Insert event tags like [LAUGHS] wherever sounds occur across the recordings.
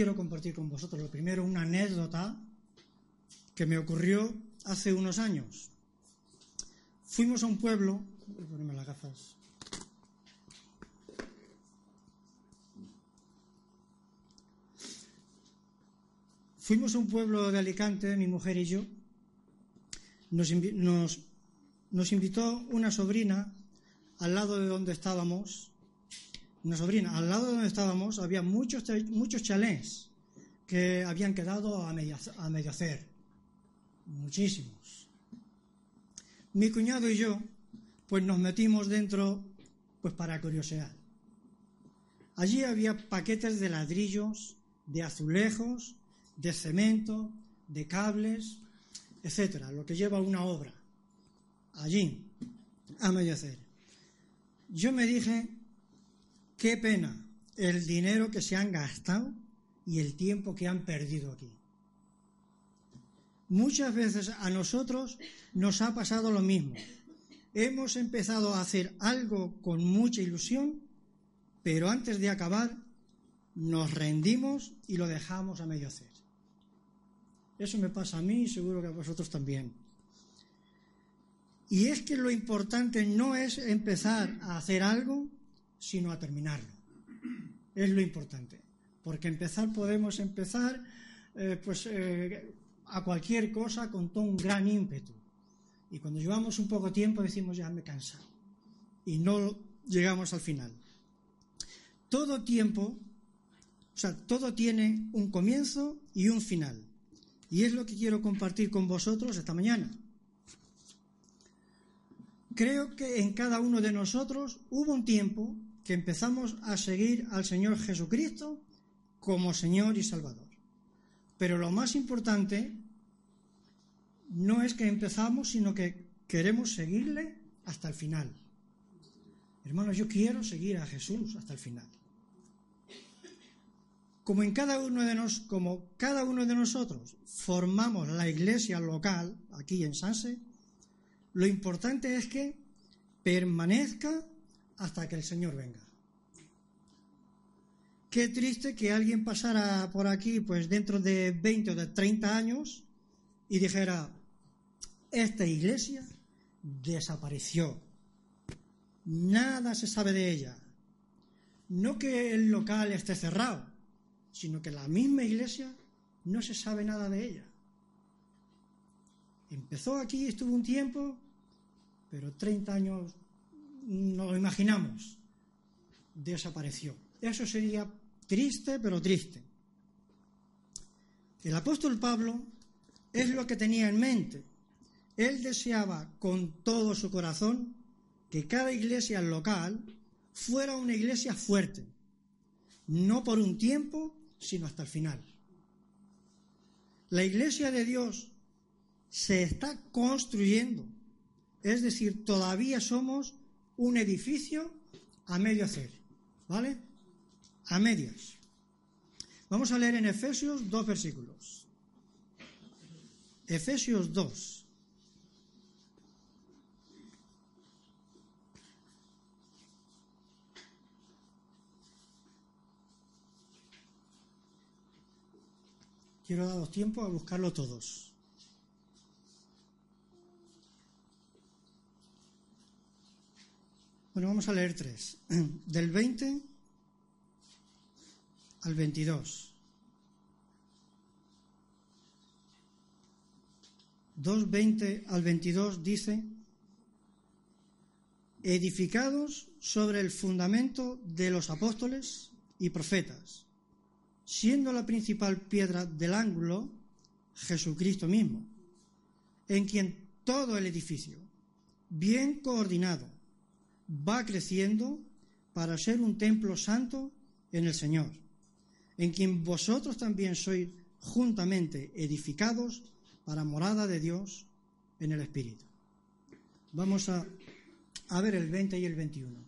quiero compartir con vosotros. Lo primero, una anécdota que me ocurrió hace unos años. Fuimos a un pueblo, voy a ponerme las gafas. Fuimos a un pueblo de Alicante, mi mujer y yo. Nos, nos, invitó una sobrina al lado de donde estábamos. Una sobrina, al lado de donde estábamos había muchos, muchos que habían quedado a medio, a medio hacer. Muchísimos. Mi cuñado y yo, pues nos metimos dentro, pues para curiosear. Allí había paquetes de ladrillos, de azulejos, de cemento, de cables, etcétera, lo que lleva una obra. Allí, a medio hacer. Yo me dije, qué pena el dinero que se han gastado y el tiempo que han perdido aquí. Muchas veces a nosotros nos ha pasado lo mismo. Hemos empezado a hacer algo con mucha ilusión, pero antes de acabar nos rendimos y lo dejamos a medio hacer. Eso me pasa a mí y seguro que a vosotros también. Y es que lo importante no es empezar a hacer algo, sino a terminarlo. Es lo importante. Porque empezar podemos empezar eh, pues eh, a cualquier cosa con todo un gran ímpetu. Y cuando llevamos un poco tiempo decimos ya me he cansado. Y no llegamos al final. Todo tiempo, o sea, todo tiene un comienzo y un final. Y es lo que quiero compartir con vosotros esta mañana. Creo que en cada uno de nosotros hubo un tiempo que empezamos a seguir al Señor Jesucristo como Señor y Salvador. Pero lo más importante no es que empezamos, sino que queremos seguirle hasta el final. Hermanos, yo quiero seguir a Jesús hasta el final como en cada uno de nos, como cada uno de nosotros formamos la iglesia local aquí en Sanse, lo importante es que permanezca hasta que el Señor venga. Qué triste que alguien pasara por aquí pues dentro de 20 o de 30 años y dijera, esta iglesia desapareció, nada se sabe de ella. No que el local esté cerrado, sino que la misma iglesia no se sabe nada de ella. Empezó aquí, estuvo un tiempo, pero 30 años, no lo imaginamos, desapareció. Eso sería triste, pero triste. El apóstol Pablo es lo que tenía en mente. Él deseaba con todo su corazón que cada iglesia local fuera una iglesia fuerte, no por un tiempo, sino hasta el final. La iglesia de Dios se está construyendo, es decir, todavía somos un edificio a medio hacer, ¿vale? A medias. Vamos a leer en Efesios dos versículos. Efesios 2. Quiero daros tiempo a buscarlo todos. Bueno, vamos a leer tres. [CLEARS THROAT] Del 20 al 22. 2.20 al 22 dice, edificados sobre el fundamento de los apóstoles y profetas siendo la principal piedra del ángulo Jesucristo mismo, en quien todo el edificio, bien coordinado, va creciendo para ser un templo santo en el Señor, en quien vosotros también sois juntamente edificados para morada de Dios en el Espíritu. Vamos a, ver el 20 y el 21.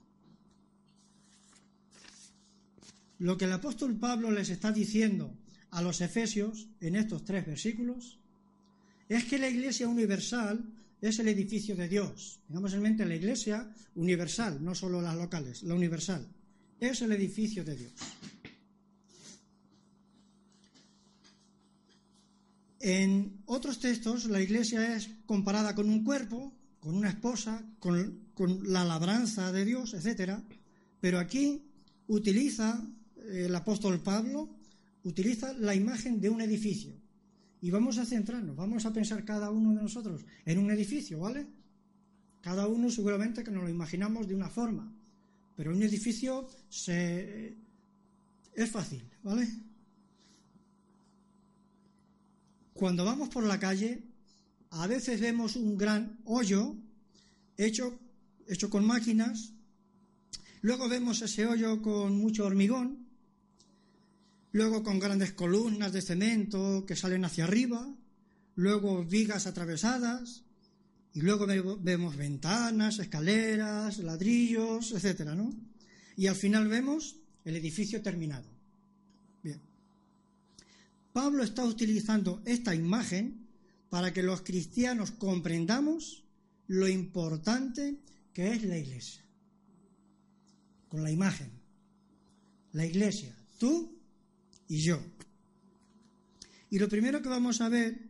Lo que el apóstol Pablo les está diciendo a los efesios en estos tres versículos es que la iglesia universal es el edificio de Dios. Tengamos en mente la iglesia universal, no solo las locales, la universal. Es el edificio de Dios. En otros textos la iglesia es comparada con un cuerpo, con una esposa, con, la labranza de Dios, etc. Pero aquí utiliza eh, el apóstol Pablo, utiliza la imagen de un edificio. Y vamos a centrarnos, vamos a pensar cada uno de nosotros en un edificio, ¿vale? Cada uno seguramente que nos lo imaginamos de una forma, pero un edificio se... es fácil, ¿vale? Cuando vamos por la calle, a veces vemos un gran hoyo hecho, hecho con máquinas, luego vemos ese hoyo con mucho hormigón, luego con grandes columnas de cemento que salen hacia arriba, luego vigas atravesadas, y luego vemos ventanas, escaleras, ladrillos, etcétera, ¿no? Y al final vemos el edificio terminado. Pablo está utilizando esta imagen para que los cristianos comprendamos lo importante que es la iglesia. Con la imagen. La iglesia, tú y yo. Y lo primero que vamos a ver,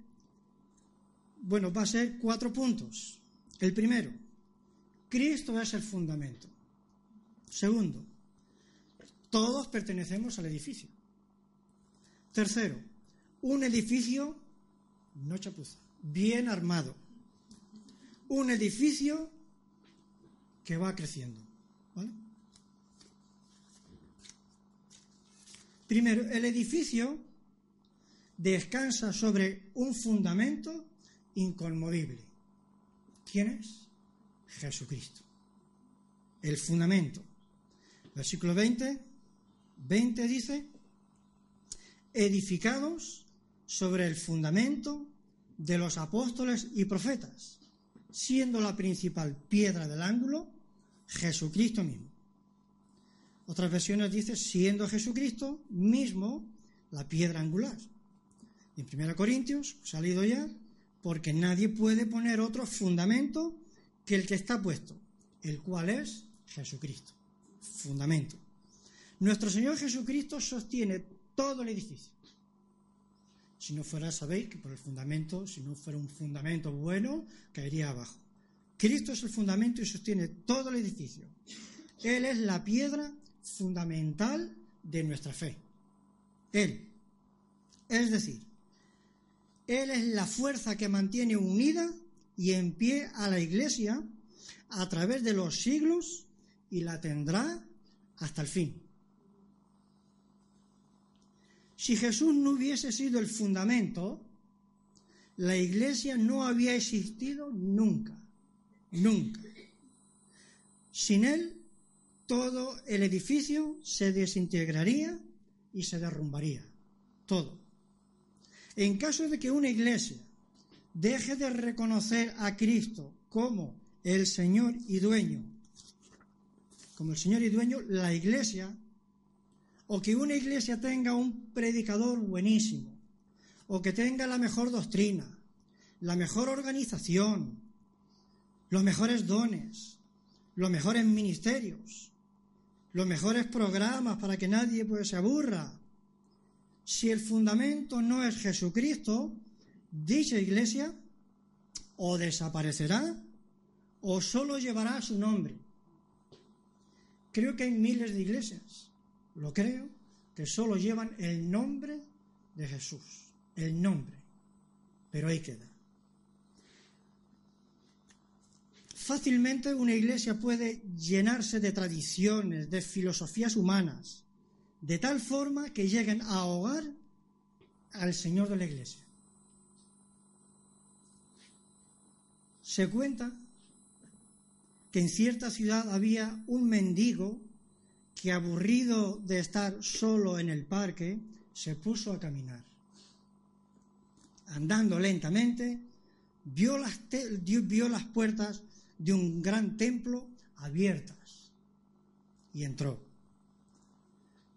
bueno, va a ser cuatro puntos. El primero, Cristo es el fundamento. Segundo, todos pertenecemos al edificio. Tercero, un edificio, no chapuza, bien armado. Un edificio que va creciendo. Primero, el edificio descansa sobre un fundamento inconmovible. ¿Quién es? Jesucristo. El fundamento. Versículo 20, 20 dice, edificados sobre el fundamento de los apóstoles y profetas, siendo la principal piedra del ángulo Jesucristo mismo. Otras versiones dice, siendo Jesucristo mismo la piedra angular. En 1 Corintios, salido ya, porque nadie puede poner otro fundamento que el que está puesto, el cual es Jesucristo. Fundamento. Nuestro Señor Jesucristo sostiene todo el edificio. Si no fuera, sabéis que por el fundamento, si no fuera un fundamento bueno, caería abajo. Cristo es el fundamento y sostiene todo el edificio. Él es la piedra fundamental de nuestra fe. Él. Es decir, Él es la fuerza que mantiene unida y en pie a la Iglesia a través de los siglos y la tendrá hasta el fin. Si Jesús no hubiese sido el fundamento, la iglesia no había existido nunca, nunca. Sin Él, todo el edificio se desintegraría y se derrumbaría, todo. En caso de que una iglesia deje de reconocer a Cristo como el Señor y dueño, como el Señor y dueño, la iglesia o que una iglesia tenga un predicador buenísimo, o que tenga la mejor doctrina, la mejor organización, los mejores dones, los mejores ministerios, los mejores programas para que nadie pues, se aburra. Si el fundamento no es Jesucristo, dicha iglesia o desaparecerá o solo llevará su nombre. Creo que hay miles de iglesias lo creo, que solo llevan el nombre de Jesús, el nombre, pero ahí queda. Fácilmente una iglesia puede llenarse de tradiciones, de filosofías humanas, de tal forma que lleguen a ahogar al Señor de la iglesia. Se cuenta que en cierta ciudad había un mendigo que aburrido de estar solo en el parque, se puso a caminar. Andando lentamente, vio las, puertas de un gran templo abiertas y entró.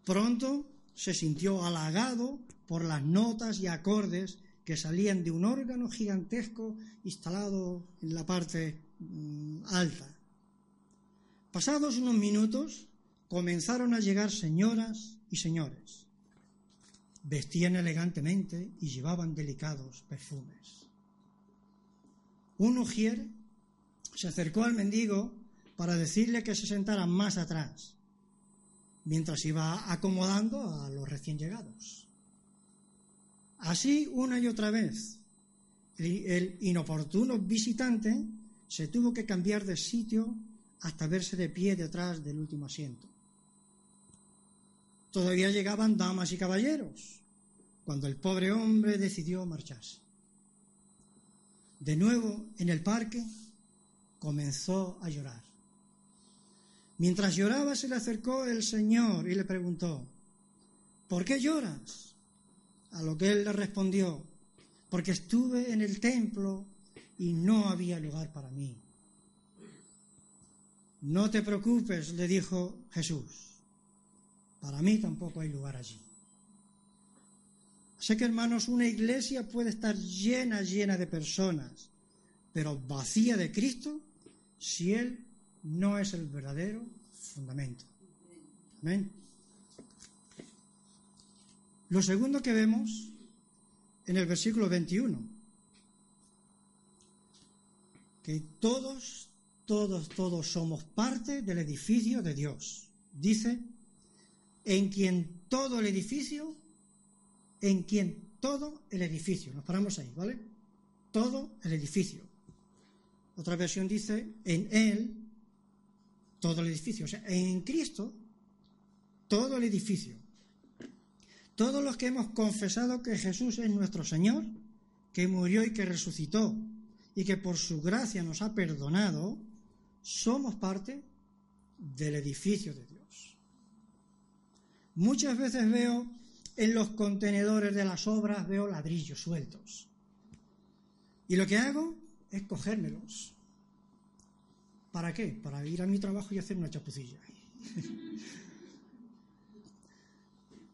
Pronto se sintió halagado por las notas y acordes que salían de un órgano gigantesco instalado en la parte mm, alta. Pasados unos minutos, comenzaron a llegar señoras y señores. vestían elegantemente y llevaban delicados perfumes. Un ujier se acercó al mendigo para decirle que se sentara más atrás, mientras iba acomodando a los recién llegados. Así una y otra vez, el inoportuno visitante se tuvo que cambiar de sitio hasta verse de pie detrás del último asiento. Todavía llegaban damas y caballeros, cuando el pobre hombre decidió marcharse. De nuevo, en el parque, comenzó a llorar. Mientras lloraba, se le acercó el Señor y le preguntó, ¿por qué lloras? A lo que él le respondió, porque estuve en el templo y no había lugar para mí. No te preocupes, le dijo Jesús para mí tampoco hay lugar allí. Sé que, hermanos, una iglesia puede estar llena, llena de personas, pero vacía de Cristo si Él no es el verdadero fundamento. Amén. Lo segundo que vemos en el versículo 21, que todos, todos, todos somos parte del edificio de Dios. Dice, en quien todo el edificio, en quien todo el edificio, nos paramos ahí, ¿vale? Todo el edificio. Otra versión dice, en Él, todo el edificio. O sea, en Cristo, todo el edificio. Todos los que hemos confesado que Jesús es nuestro Señor, que murió y que resucitó, y que por su gracia nos ha perdonado, somos parte del edificio de Dios. Muchas veces veo en los contenedores de las obras, veo ladrillos sueltos. Y lo que hago es cogérmelos. ¿Para qué? Para ir a mi trabajo y hacer una chapucilla. [LAUGHS]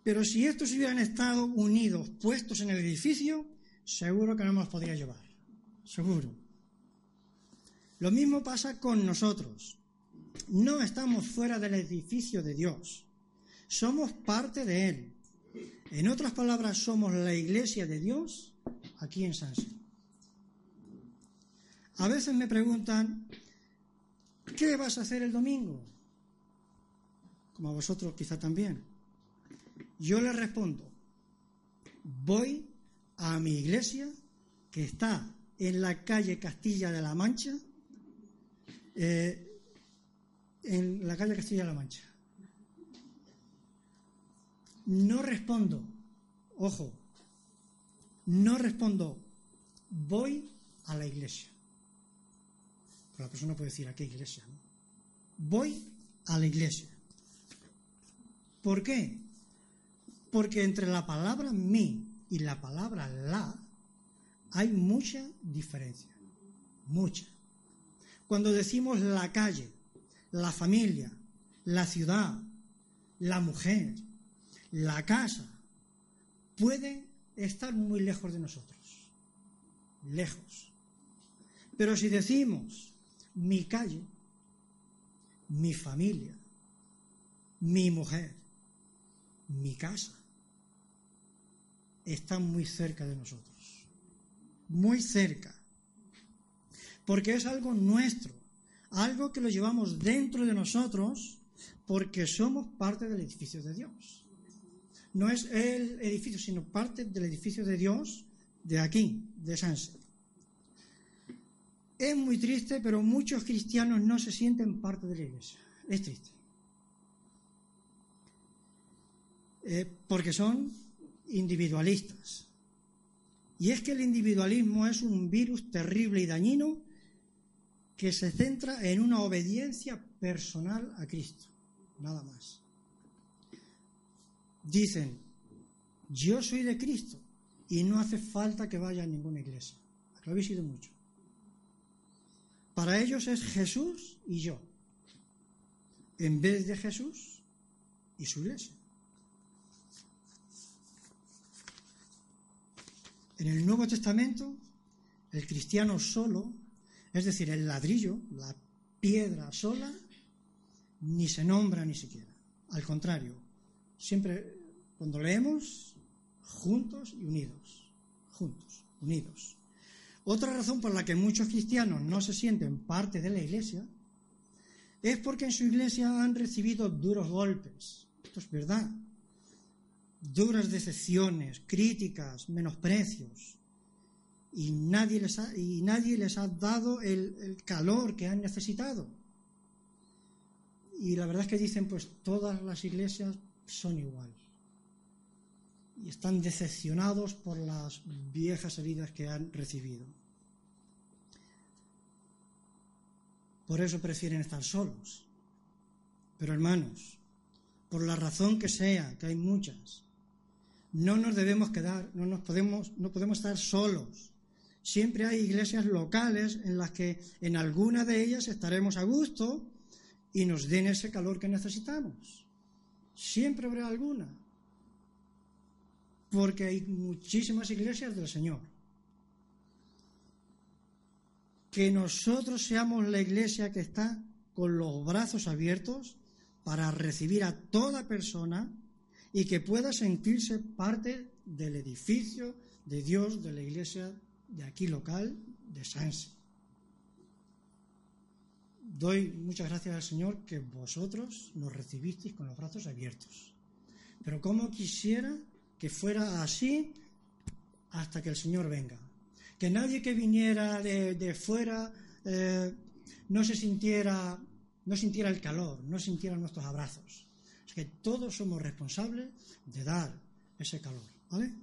Pero si estos hubieran estado unidos, puestos en el edificio, seguro que no nos podría llevar. Seguro. Lo mismo pasa con nosotros. No estamos fuera del edificio de Dios. Somos parte de Él. En otras palabras, somos la iglesia de Dios aquí en Sanse. A veces me preguntan, ¿qué vas a hacer el domingo? Como a vosotros quizá también. Yo les respondo, voy a mi iglesia que está en la calle Castilla de la Mancha, eh, en la calle Castilla de la Mancha. No respondo, ojo, no respondo, voy a la iglesia. Pero la persona puede decir, ¿a qué iglesia? Voy a la iglesia. ¿Por qué? Porque entre la palabra mi y la palabra la hay mucha diferencia, mucha. Cuando decimos la calle, la familia, la ciudad, la mujer, la casa puede estar muy lejos de nosotros, lejos. Pero si decimos mi calle, mi familia, mi mujer, mi casa, están muy cerca de nosotros, muy cerca, porque es algo nuestro, algo que lo llevamos dentro de nosotros porque somos parte del edificio de Dios no es el edificio, sino parte del edificio de Dios de aquí, de Sanse. Es muy triste, pero muchos cristianos no se sienten parte de la iglesia. Es triste. Eh, porque son individualistas. Y es que el individualismo es un virus terrible y dañino que se centra en una obediencia personal a Cristo, nada más dicen, yo soy de Cristo y no hace falta que vaya a ninguna iglesia. Lo habéis sido mucho. Para ellos es Jesús y yo, en vez de Jesús y su iglesia. En el Nuevo Testamento, el cristiano solo, es decir, el ladrillo, la piedra sola, ni se nombra ni siquiera. Al contrario, Siempre, cuando leemos, juntos y unidos, juntos, unidos. Otra razón por la que muchos cristianos no se sienten parte de la iglesia es porque en su iglesia han recibido duros golpes. Esto es verdad. Duras decepciones, críticas, menosprecios. Y nadie les ha, y nadie les ha dado el, el calor que han necesitado. Y la verdad es que dicen, pues todas las iglesias son igual. Y están decepcionados por las viejas heridas que han recibido. Por eso prefieren estar solos. Pero hermanos, por la razón que sea, que hay muchas, no nos debemos quedar, no nos podemos, no podemos estar solos. Siempre hay iglesias locales en las que en alguna de ellas estaremos a gusto y nos den ese calor que necesitamos. Siempre habrá alguna. Porque hay muchísimas iglesias del Señor que nosotros seamos la iglesia que está con los brazos abiertos para recibir a toda persona y que pueda sentirse parte del edificio de Dios de la iglesia de aquí local de Sanse. Doy muchas gracias al Señor que vosotros nos recibisteis con los brazos abiertos. Pero como quisiera que fuera así hasta que el Señor venga que nadie que viniera de, fuera eh, no se sintiera, no sintiera el calor, no sintiera nuestros abrazos. Es que todos somos responsables de dar ese calor. ¿Vale?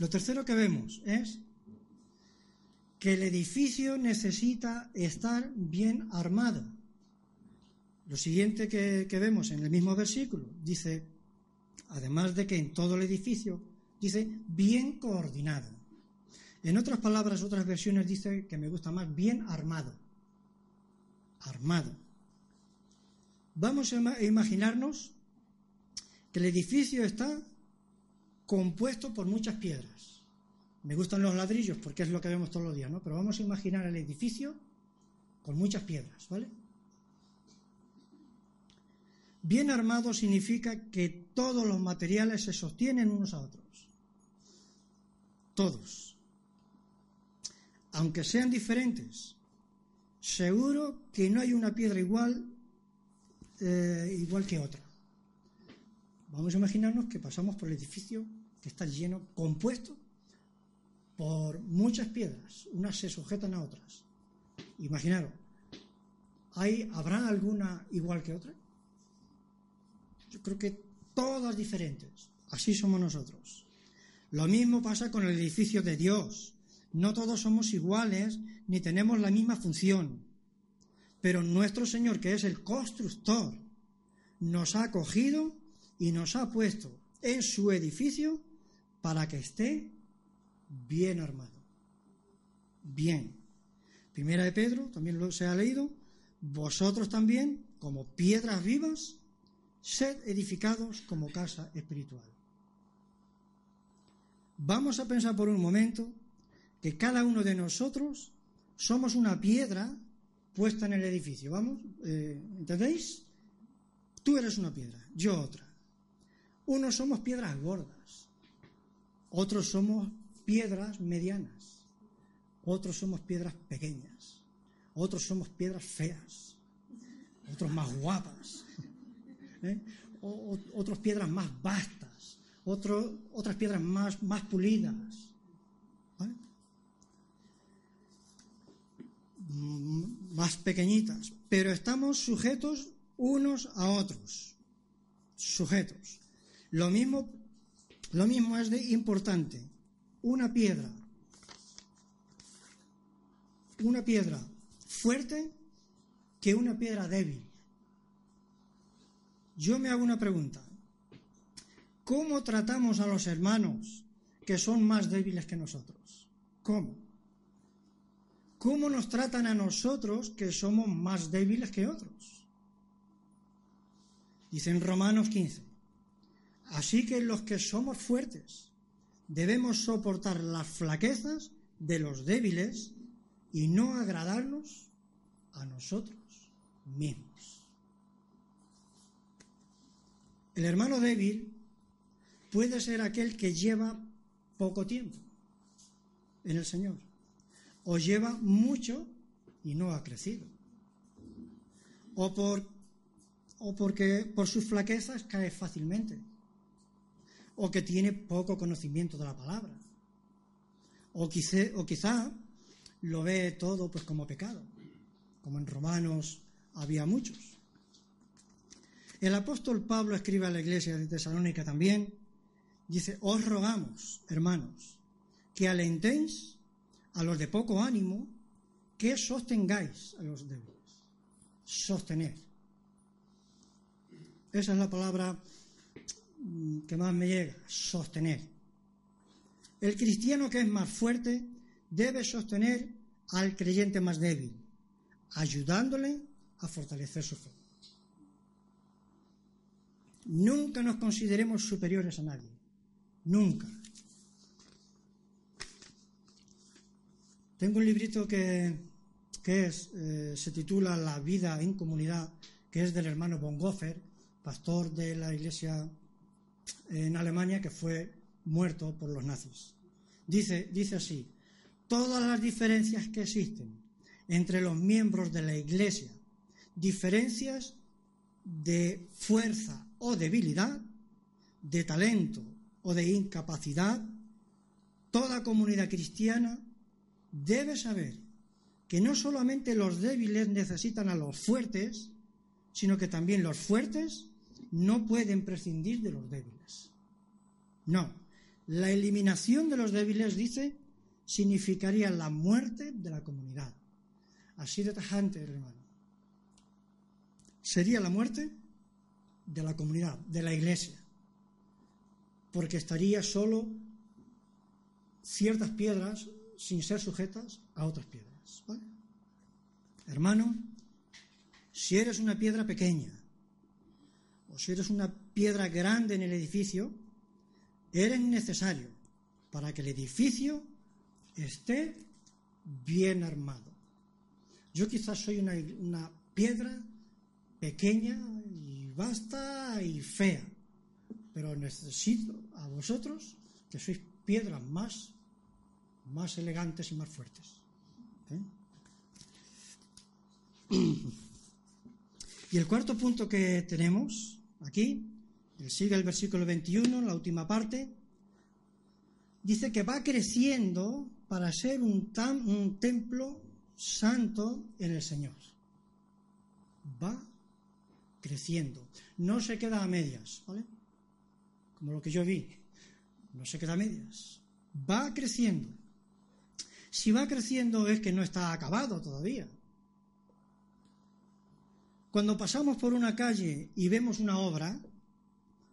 Lo tercero que vemos es que el edificio necesita estar bien armado. Lo siguiente que, que, vemos en el mismo versículo dice, además de que en todo el edificio dice bien coordinado. En otras palabras, otras versiones dice que me gusta más bien armado. Armado. Vamos a imaginarnos que el edificio está compuesto por muchas piedras. Me gustan los ladrillos porque es lo que vemos todos los días, ¿no? Pero vamos a imaginar el edificio con muchas piedras, ¿vale? Bien armado significa que todos los materiales se sostienen unos a otros. Todos. Aunque sean diferentes, seguro que no hay una piedra igual, eh, igual que otra. Vamos a imaginarnos que pasamos por el edificio que está lleno, compuesto por muchas piedras. Unas se sujetan a otras. Imaginaros, ¿hay, ¿habrá alguna igual que otra? Yo creo que todas diferentes. Así somos nosotros. Lo mismo pasa con el edificio de Dios. No todos somos iguales ni tenemos la misma función. Pero nuestro Señor, que es el constructor, nos ha acogido y nos ha puesto en su edificio para que esté bien armado. Bien. Primera de Pedro, también lo se ha leído, vosotros también, como piedras vivas, sed edificados como casa espiritual. Vamos a pensar por un momento que cada uno de nosotros somos una piedra puesta en el edificio. ¿Vamos? Eh, ¿Entendéis? Tú eres una piedra, yo otra. Unos somos piedras gordas, otros somos piedras medianas, otros somos piedras pequeñas, otros somos piedras feas, otros más guapas. ¿eh? otras piedras más vastas, otras piedras más, más pulidas. Mm, más pequeñitas, pero estamos sujetos unos a otros, sujetos. Lo mismo, lo mismo es de importante. Una piedra, una piedra fuerte que una piedra débil. Yo me hago una pregunta. ¿Cómo tratamos a los hermanos que son más débiles que nosotros? ¿Cómo? ¿Cómo nos tratan a nosotros que somos más débiles que otros? Dice en Romanos 15. Así que los que somos fuertes debemos soportar las flaquezas de los débiles y no agradarnos a nosotros mismos. El hermano débil puede ser aquel que lleva poco tiempo en el Señor, o lleva mucho y no ha crecido, o, por, o porque por sus flaquezas cae fácilmente, o que tiene poco conocimiento de la palabra, o, o quizá lo ve todo pues como pecado, como en Romanos había muchos. El apóstol Pablo escribe a la iglesia de Tesalónica también, dice, os rogamos, hermanos, que alentéis a los de poco ánimo, que sostengáis a los débiles. Sostener. Esa es la palabra que más me llega, sostener. El cristiano que es más fuerte debe sostener al creyente más débil, ayudándole a fortalecer su fe. Nunca nos consideremos superiores a nadie. Nunca. Tengo un librito que, es, eh, se titula La vida en comunidad, que es del hermano Bonhoeffer, pastor de la iglesia en Alemania que fue muerto por los nazis. Dice, dice así, todas las diferencias que existen entre los miembros de la iglesia, diferencias de fuerza o debilidad, de talento o de incapacidad, toda comunidad cristiana debe saber que no solamente los débiles necesitan a los fuertes, sino que también los fuertes no pueden prescindir de los débiles. No, la eliminación de los débiles, dice, significaría la muerte de la comunidad. Así de tajante, hermano. Sería la muerte de la comunidad, de la iglesia, porque estaría solo ciertas piedras sin ser sujetas a otras piedras. Hermano, si eres una piedra pequeña o si eres una piedra grande en el edificio, eres necesario para que el edificio esté bien armado. Yo quizás soy una, una piedra pequeña y vasta y fea, pero necesito a vosotros que sois piedras más más elegantes y más fuertes. ¿eh? [CLEARS THROAT] Y el cuarto punto que tenemos aquí, sigue el versículo 21, la última parte, dice que va creciendo para ser un, un templo santo en el Señor. Va creciendo. No se queda a medias, ¿vale? Como lo que yo vi. No se queda a medias. Va creciendo. Si va creciendo es que no está acabado todavía. Cuando pasamos por una calle y vemos una obra,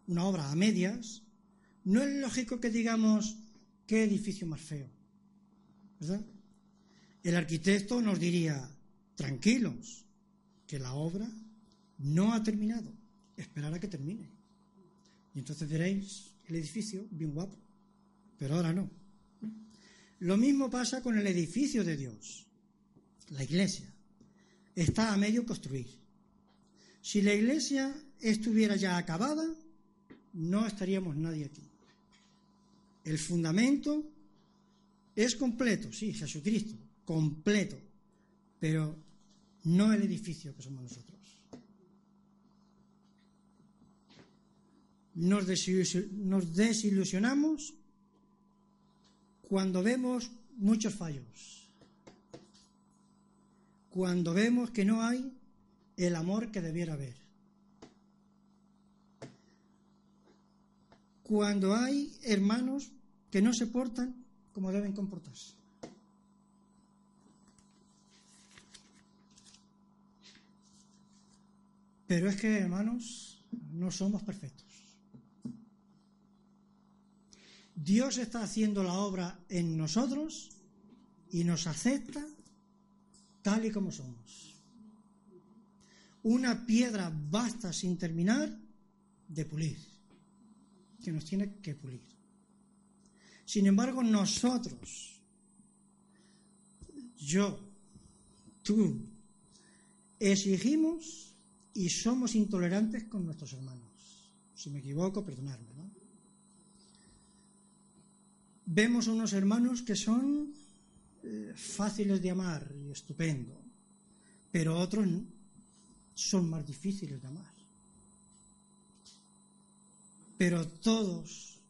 una obra a medias, no es lógico que digamos qué edificio más feo. ¿Verdad? El arquitecto nos diría, tranquilos, que la obra no ha terminado, esperar a que termine. Y entonces veréis el edificio bien guapo, pero ahora no. Lo mismo pasa con el edificio de Dios, la iglesia. Está a medio construir. Si la iglesia estuviera ya acabada, no estaríamos nadie aquí. El fundamento es completo, sí, Jesucristo, completo, pero no el edificio que somos nosotros. Nos desilusionamos cuando vemos muchos fallos, cuando vemos que no hay el amor que debiera haber, cuando hay hermanos que no se portan como deben comportarse. Pero es que, hermanos, no somos perfectos. Dios está haciendo la obra en nosotros y nos acepta tal y como somos. Una piedra basta sin terminar de pulir, que nos tiene que pulir. Sin embargo, nosotros, yo, tú, exigimos y somos intolerantes con nuestros hermanos. Si me equivoco, perdonadme. ¿no? Vemos unos hermanos que son eh, fáciles de amar y estupendo, pero otros son más difíciles de amar. Pero todos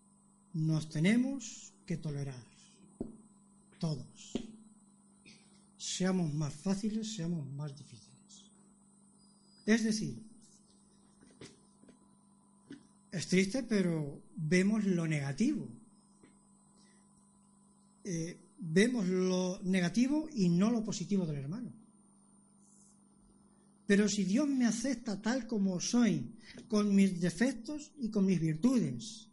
nos tenemos que tolerar, todos. Seamos más fáciles, seamos más difíciles. Es decir, es triste, pero vemos lo negativo. Eh, vemos lo negativo y no lo positivo del hermano. Pero si Dios me acepta tal como soy, con mis defectos y con mis virtudes,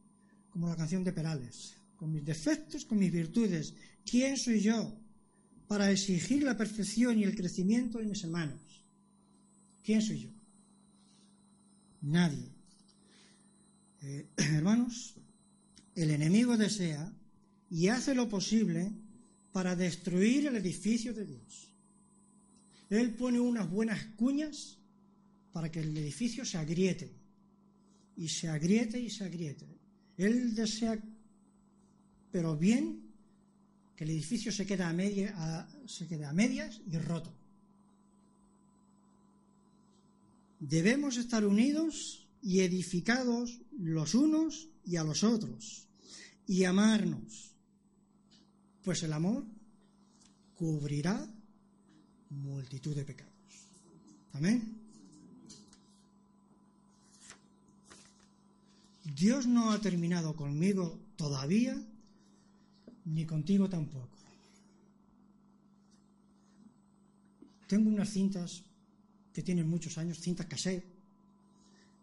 como la canción de Perales, con mis defectos, con mis virtudes, ¿quién soy yo para exigir la perfección y el crecimiento de mis hermanos? ¿Quién soy yo? Nadie. Eh, [CLEARS THROAT] hermanos, el enemigo desea y hace lo posible para destruir el edificio de Dios. Él pone unas buenas cuñas para que el edificio se agriete, y se agriete y se agriete. Él desea, pero bien, que el edificio se quede a, medias y roto. debemos estar unidos y edificados los unos y a los otros y amarnos, pues el amor cubrirá multitud de pecados. Amén. Dios no ha terminado conmigo todavía, ni contigo tampoco. Tengo unas cintas que tienen muchos años, cintas cassette,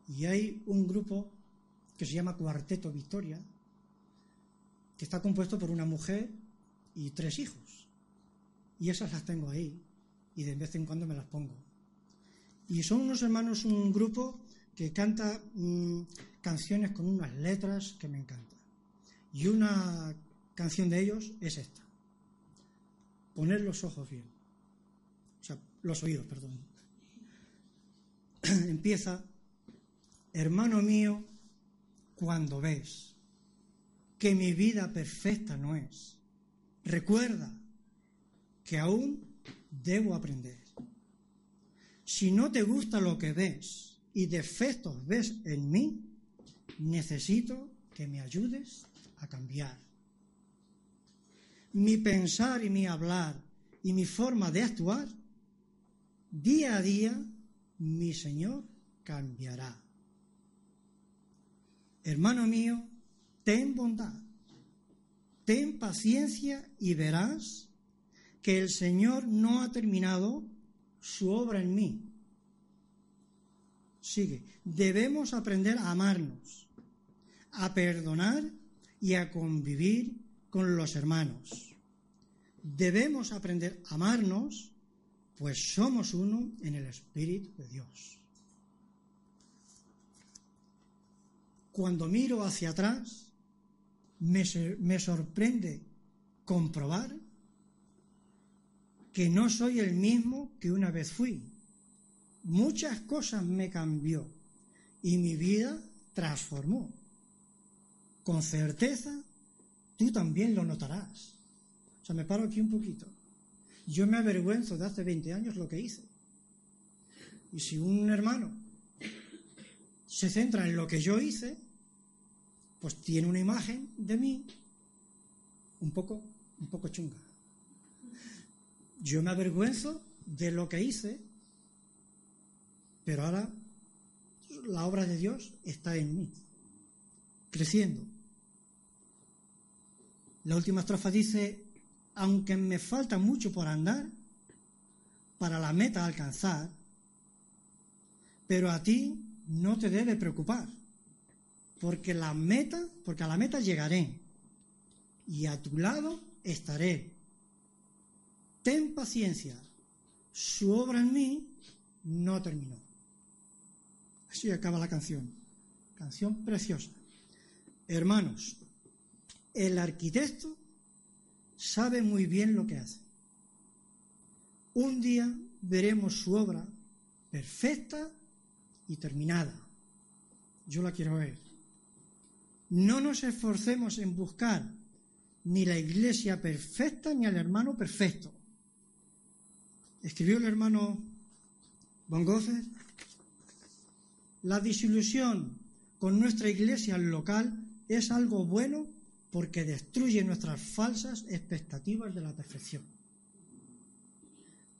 y hay un grupo que se llama Cuarteto Victoria, que está compuesto por una mujer y tres hijos. Y esas las tengo ahí, y de vez en cuando me las pongo. Y son unos hermanos, un grupo que canta mm, canciones con unas letras que me encantan. Y una canción de ellos es esta. Poner los ojos bien. O sea, los oídos, perdón. [CLEARS THROAT] empieza, hermano mío, cuando ves que mi vida perfecta no es, recuerda que aún debo aprender. Si no te gusta lo que ves y defectos ves en mí, necesito que me ayudes a cambiar. Mi pensar y mi hablar y mi forma de actuar, día a día mi Señor cambiará. Hermano mío, ten bondad, ten paciencia y verás que el Señor no ha terminado su obra en mí. Sigue, debemos aprender a amarnos, a perdonar y a convivir con los hermanos. Debemos aprender a amarnos pues somos uno en el Espíritu de Dios. Cuando miro hacia atrás, me, me sorprende comprobar que no soy el mismo que una vez fui. Muchas cosas me cambió y mi vida transformó. Con certeza, tú también lo notarás. O sea, me paro aquí un poquito. Yo me avergüenzo de hace 20 años lo que hice. Y si un hermano se centra en lo que yo hice, pues tiene una imagen de mí un poco, un poco chunga. Yo me avergüenzo de lo que hice, pero ahora la obra de Dios está en mí, creciendo. La última estrofa dice, aunque me falta mucho por andar para la meta alcanzar, pero a ti no te debe preocupar, porque la meta, porque a la meta llegaré y a tu lado estaré. Ten paciencia, su obra en mí no terminó. Así acaba la canción. Canción preciosa. Hermanos, el arquitecto sabe muy bien lo que hace. Un día veremos su obra perfecta y terminada. yo la quiero ver. No nos esforcemos en buscar ni la iglesia perfecta ni al hermano perfecto. Escribió el hermano Von la disilusión con nuestra iglesia local es algo bueno porque destruye nuestras falsas expectativas de la perfección.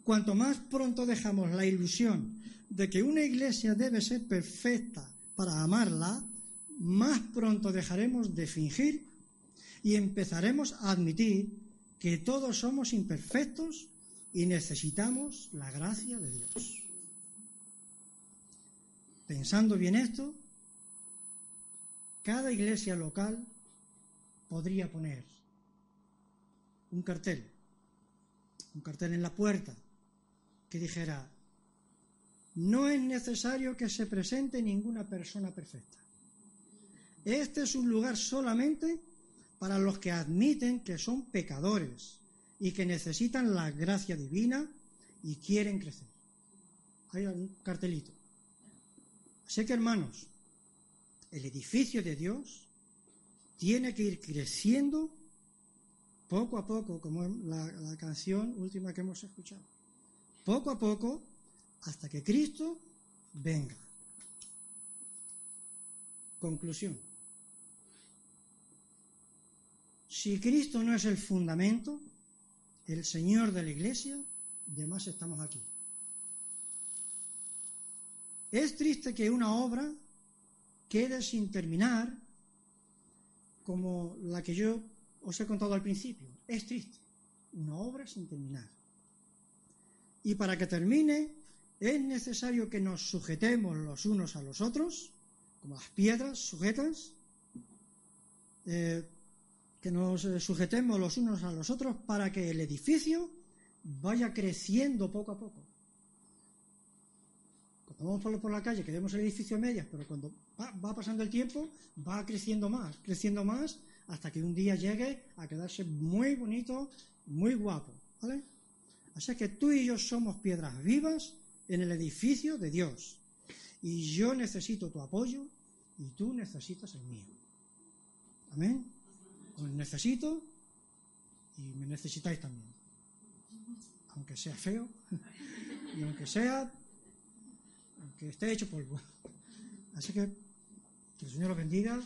Cuanto más pronto dejamos la ilusión de que una iglesia debe ser perfecta para amarla, más pronto dejaremos de fingir y empezaremos a admitir que todos somos imperfectos y necesitamos la gracia de Dios. Pensando bien esto, cada iglesia local podría poner un cartel, un cartel en la puerta que dijera, no es necesario que se presente ninguna persona perfecta. Este es un lugar solamente para los que admiten que son pecadores y que necesitan la gracia divina y quieren crecer. Hay un cartelito. Así que hermanos, el edificio de Dios tiene que ir creciendo poco a poco, como la, la canción última que hemos escuchado. Poco a poco hasta que Cristo venga. Conclusión. Si Cristo no es el fundamento, el Señor de la Iglesia, de más estamos aquí. Es triste que una obra quede sin terminar como la que yo os he contado al principio. Es triste. Una obra sin terminar. Y para que termine, es necesario que nos sujetemos los unos a los otros, como las piedras sujetas, eh, que nos eh, sujetemos los unos a los otros para que el edificio vaya creciendo poco a poco. Cuando vamos por la calle, que vemos el edificio a medias, pero cuando va, pasando el tiempo, va creciendo más, creciendo más, hasta que un día llegue a quedarse muy bonito, muy guapo. ¿vale? Así que tú y yo somos piedras vivas en el edificio de Dios. Y yo necesito tu apoyo y tú necesitas el mío. Amén. Os necesito y me necesitáis también. Aunque sea feo [LAUGHS] y aunque sea, aunque esté hecho polvo. Así que que el Señor los bendiga.